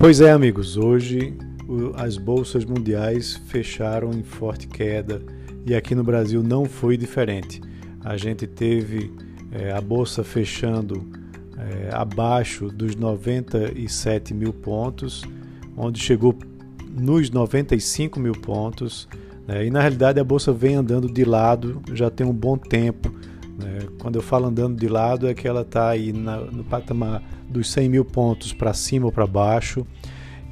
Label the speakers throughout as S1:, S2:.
S1: Pois é, amigos, hoje as bolsas mundiais fecharam em forte queda e aqui no Brasil não foi diferente. A gente teve é, a bolsa fechando é, abaixo dos 97 mil pontos, onde chegou nos 95 mil pontos. Né? E na realidade a bolsa vem andando de lado já tem um bom tempo. Né? Quando eu falo andando de lado, é que ela está aí na, no patamar dos 100 mil pontos para cima ou para baixo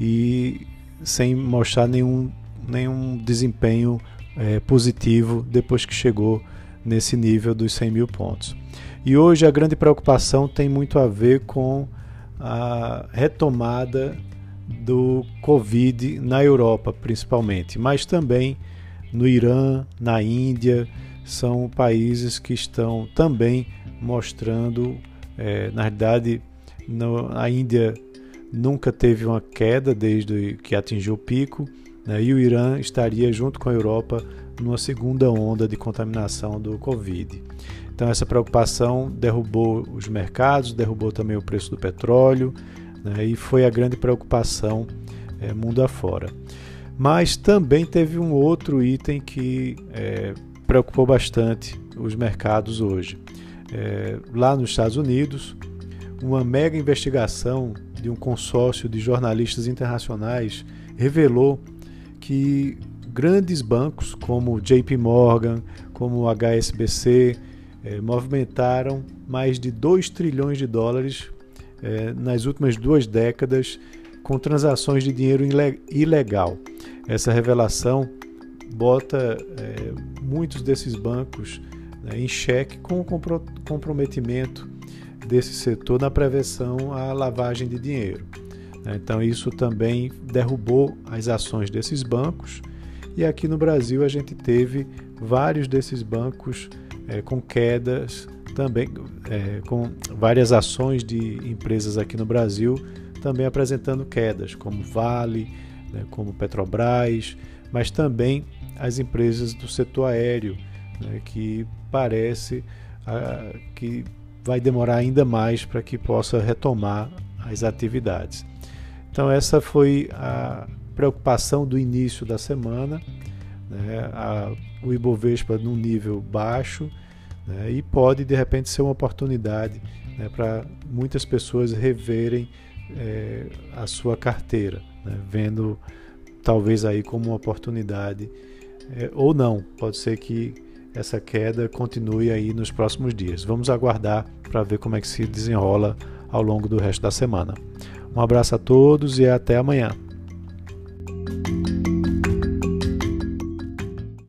S1: e sem mostrar nenhum, nenhum desempenho é, positivo depois que chegou nesse nível dos 100 mil pontos. E hoje a grande preocupação tem muito a ver com a retomada do Covid na Europa, principalmente, mas também no Irã, na Índia, são países que estão também mostrando, é, na realidade, no, a Índia nunca teve uma queda desde que atingiu o pico, né, e o Irã estaria, junto com a Europa, numa segunda onda de contaminação do Covid. Então, essa preocupação derrubou os mercados, derrubou também o preço do petróleo, né, e foi a grande preocupação é, mundo afora. Mas também teve um outro item que é, preocupou bastante os mercados hoje. É, lá nos Estados Unidos, uma mega investigação de um consórcio de jornalistas internacionais revelou que grandes bancos como JP Morgan, como HSBC, eh, movimentaram mais de 2 trilhões de dólares eh, nas últimas duas décadas com transações de dinheiro ilegal. Essa revelação bota eh, muitos desses bancos né, em xeque com o comprometimento desse setor na prevenção à lavagem de dinheiro. Né? Então, isso também derrubou as ações desses bancos, e aqui no Brasil a gente teve vários desses bancos é, com quedas, também é, com várias ações de empresas aqui no Brasil também apresentando quedas, como Vale, né, como Petrobras, mas também as empresas do setor aéreo, né, que parece ah, que vai demorar ainda mais para que possa retomar as atividades. Então, essa foi a preocupação do início da semana, né? a, o Ibovespa num nível baixo né? e pode de repente ser uma oportunidade né, para muitas pessoas reverem é, a sua carteira, né? vendo talvez aí como uma oportunidade é, ou não, pode ser que essa queda continue aí nos próximos dias. Vamos aguardar para ver como é que se desenrola ao longo do resto da semana. Um abraço a todos e até amanhã.